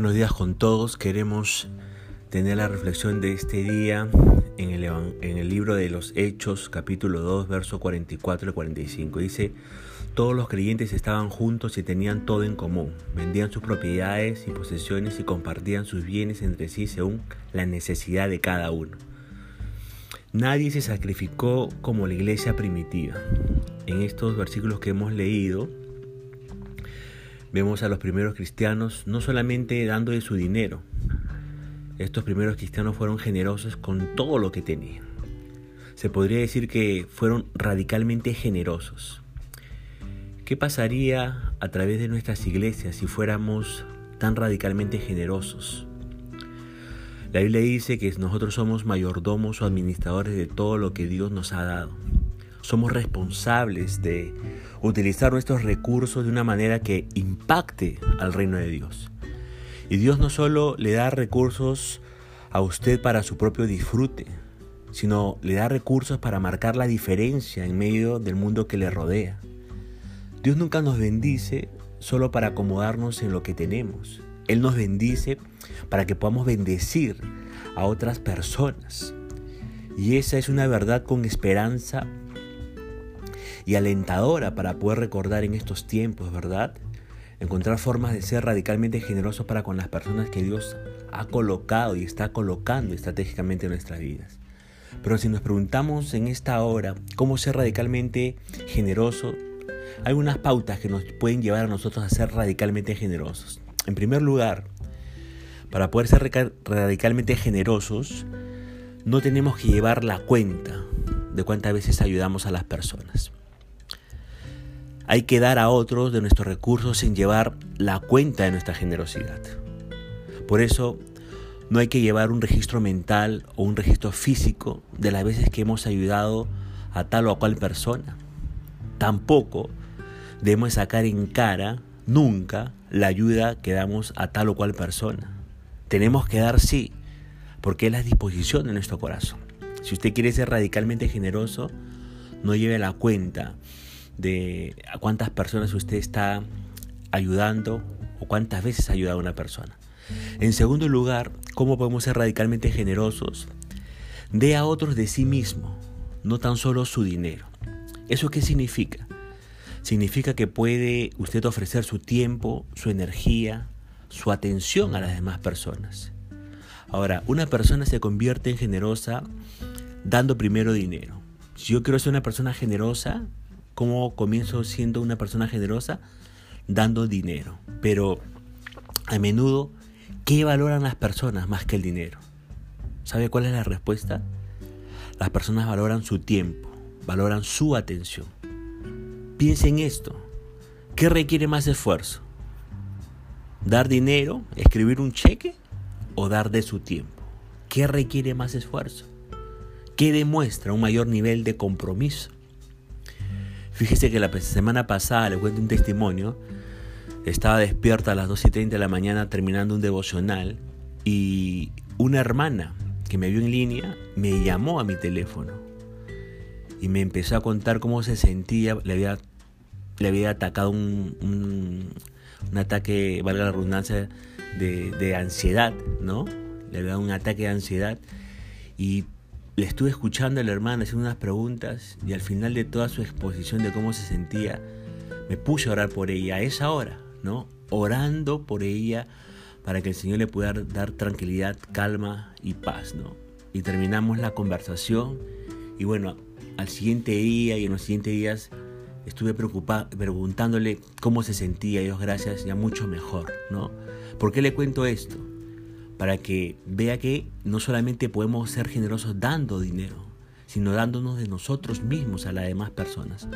Buenos días con todos. Queremos tener la reflexión de este día en el, en el libro de los Hechos, capítulo 2, verso 44 y 45. Dice, todos los creyentes estaban juntos y tenían todo en común. Vendían sus propiedades y posesiones y compartían sus bienes entre sí según la necesidad de cada uno. Nadie se sacrificó como la iglesia primitiva. En estos versículos que hemos leído, Vemos a los primeros cristianos no solamente dando de su dinero, estos primeros cristianos fueron generosos con todo lo que tenían. Se podría decir que fueron radicalmente generosos. ¿Qué pasaría a través de nuestras iglesias si fuéramos tan radicalmente generosos? La Biblia dice que nosotros somos mayordomos o administradores de todo lo que Dios nos ha dado. Somos responsables de utilizar nuestros recursos de una manera que impacte al reino de Dios. Y Dios no solo le da recursos a usted para su propio disfrute, sino le da recursos para marcar la diferencia en medio del mundo que le rodea. Dios nunca nos bendice solo para acomodarnos en lo que tenemos. Él nos bendice para que podamos bendecir a otras personas. Y esa es una verdad con esperanza y alentadora para poder recordar en estos tiempos, ¿verdad? Encontrar formas de ser radicalmente generosos para con las personas que Dios ha colocado y está colocando estratégicamente en nuestras vidas. Pero si nos preguntamos en esta hora cómo ser radicalmente generoso, hay unas pautas que nos pueden llevar a nosotros a ser radicalmente generosos. En primer lugar, para poder ser radicalmente generosos, no tenemos que llevar la cuenta de cuántas veces ayudamos a las personas. Hay que dar a otros de nuestros recursos sin llevar la cuenta de nuestra generosidad. Por eso, no hay que llevar un registro mental o un registro físico de las veces que hemos ayudado a tal o cual persona. Tampoco debemos sacar en cara nunca la ayuda que damos a tal o cual persona. Tenemos que dar sí, porque es la disposición de nuestro corazón. Si usted quiere ser radicalmente generoso, no lleve la cuenta de a cuántas personas usted está ayudando o cuántas veces ha ayudado a una persona. En segundo lugar, cómo podemos ser radicalmente generosos. Dé a otros de sí mismo, no tan solo su dinero. ¿Eso qué significa? Significa que puede usted ofrecer su tiempo, su energía, su atención a las demás personas. Ahora, una persona se convierte en generosa dando primero dinero. Si yo quiero ser una persona generosa, ¿Cómo comienzo siendo una persona generosa? Dando dinero. Pero a menudo, ¿qué valoran las personas más que el dinero? ¿Sabe cuál es la respuesta? Las personas valoran su tiempo, valoran su atención. Piense en esto. ¿Qué requiere más esfuerzo? ¿Dar dinero, escribir un cheque o dar de su tiempo? ¿Qué requiere más esfuerzo? ¿Qué demuestra un mayor nivel de compromiso? Fíjese que la semana pasada, le cuento un testimonio, estaba despierta a las 2 y 30 de la mañana terminando un devocional y una hermana que me vio en línea me llamó a mi teléfono y me empezó a contar cómo se sentía, le había, le había atacado un, un, ataque, valga la redundancia, de, de ansiedad, ¿no? Le había dado un ataque de ansiedad y le estuve escuchando a la hermana haciendo unas preguntas y al final de toda su exposición de cómo se sentía, me puse a orar por ella a esa hora, ¿no? Orando por ella para que el Señor le pudiera dar tranquilidad, calma y paz, ¿no? Y terminamos la conversación y bueno, al siguiente día y en los siguientes días estuve preocupado, preguntándole cómo se sentía, Dios gracias, ya mucho mejor, ¿no? ¿Por qué le cuento esto? Para que vea que no solamente podemos ser generosos dando dinero, sino dándonos de nosotros mismos a las demás personas.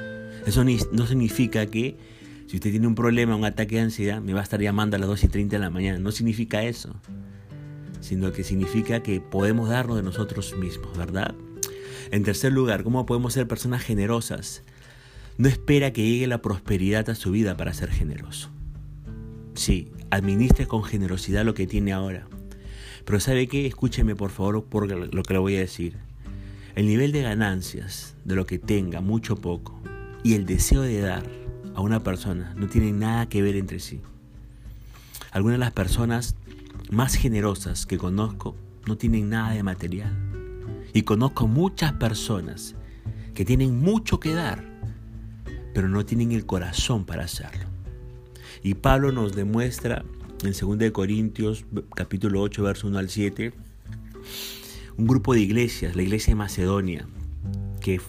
Eso no significa que si usted tiene un problema, un ataque de ansiedad, me va a estar llamando a las 2 y 30 de la mañana. No significa eso, sino que significa que podemos darnos de nosotros mismos, ¿verdad? En tercer lugar, ¿cómo podemos ser personas generosas? No espera que llegue la prosperidad a su vida para ser generoso. Sí, administre con generosidad lo que tiene ahora. Pero ¿sabe qué? Escúcheme por favor por lo que le voy a decir. El nivel de ganancias de lo que tenga, mucho o poco, y el deseo de dar a una persona no tienen nada que ver entre sí. Algunas de las personas más generosas que conozco no tienen nada de material. Y conozco muchas personas que tienen mucho que dar, pero no tienen el corazón para hacerlo. Y Pablo nos demuestra en 2 Corintios capítulo 8, verso 1 al 7, un grupo de iglesias, la iglesia de Macedonia, que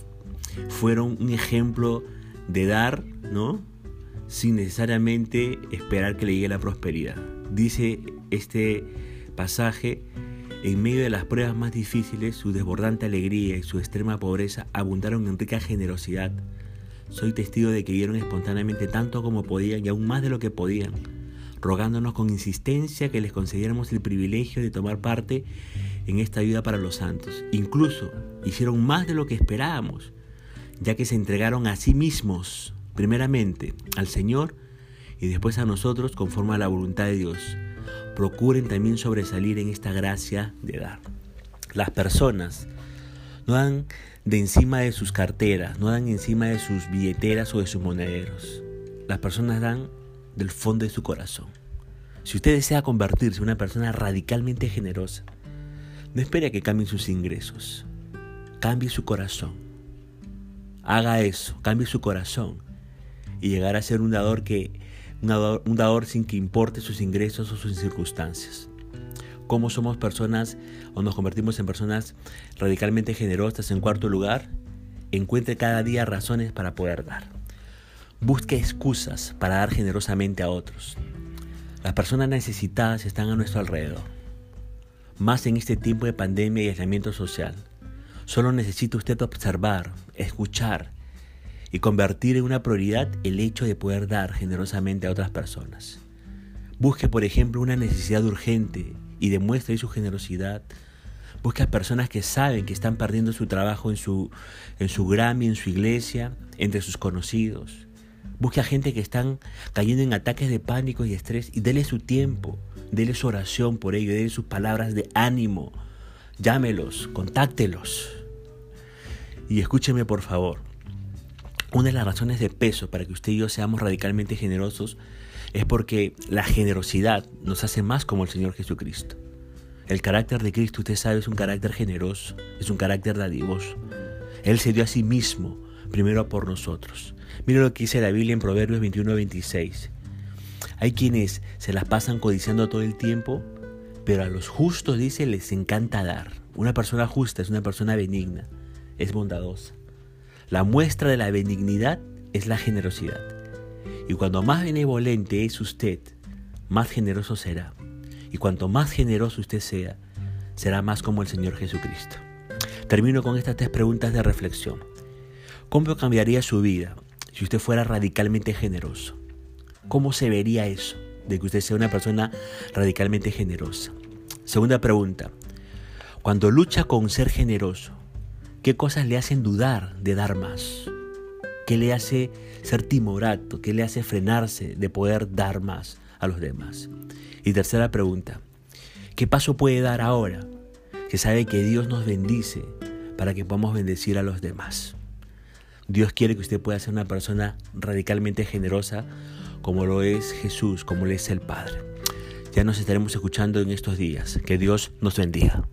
fueron un ejemplo de dar, ¿no? Sin necesariamente esperar que le llegue la prosperidad. Dice este pasaje, en medio de las pruebas más difíciles, su desbordante alegría y su extrema pobreza abundaron en rica generosidad. Soy testigo de que dieron espontáneamente tanto como podían y aún más de lo que podían, rogándonos con insistencia que les concediéramos el privilegio de tomar parte en esta ayuda para los santos. Incluso hicieron más de lo que esperábamos, ya que se entregaron a sí mismos, primeramente al Señor y después a nosotros conforme a la voluntad de Dios. Procuren también sobresalir en esta gracia de dar. Las personas no dan de encima de sus carteras, no dan encima de sus billeteras o de sus monederos. Las personas dan del fondo de su corazón. Si usted desea convertirse en una persona radicalmente generosa, no espere a que cambien sus ingresos. Cambie su corazón. Haga eso, cambie su corazón y llegar a ser un dador que un dador sin que importe sus ingresos o sus circunstancias. Cómo somos personas o nos convertimos en personas radicalmente generosas. En cuarto lugar, encuentre cada día razones para poder dar. Busque excusas para dar generosamente a otros. Las personas necesitadas están a nuestro alrededor más en este tiempo de pandemia y aislamiento social. Solo necesita usted observar, escuchar y convertir en una prioridad el hecho de poder dar generosamente a otras personas. Busque, por ejemplo, una necesidad urgente y demuestre su generosidad. Busque a personas que saben que están perdiendo su trabajo en su, en su Grammy, en su iglesia, entre sus conocidos. Busque a gente que están cayendo en ataques de pánico y estrés y dele su tiempo Dele su oración por ello, dele sus palabras de ánimo. Llámelos, contáctelos. Y escúcheme por favor. Una de las razones de peso para que usted y yo seamos radicalmente generosos es porque la generosidad nos hace más como el Señor Jesucristo. El carácter de Cristo, usted sabe, es un carácter generoso, es un carácter dadivoso. Él se dio a sí mismo primero por nosotros. Mire lo que dice la Biblia en Proverbios 21-26. Hay quienes se las pasan codiciando todo el tiempo, pero a los justos, dice, les encanta dar. Una persona justa es una persona benigna, es bondadosa. La muestra de la benignidad es la generosidad. Y cuando más benevolente es usted, más generoso será. Y cuanto más generoso usted sea, será más como el Señor Jesucristo. Termino con estas tres preguntas de reflexión. ¿Cómo cambiaría su vida si usted fuera radicalmente generoso? ¿Cómo se vería eso de que usted sea una persona radicalmente generosa? Segunda pregunta. Cuando lucha con ser generoso, ¿qué cosas le hacen dudar de dar más? ¿Qué le hace ser timorato? ¿Qué le hace frenarse de poder dar más a los demás? Y tercera pregunta. ¿Qué paso puede dar ahora que sabe que Dios nos bendice para que podamos bendecir a los demás? Dios quiere que usted pueda ser una persona radicalmente generosa como lo es Jesús, como lo es el Padre. Ya nos estaremos escuchando en estos días. Que Dios nos bendiga.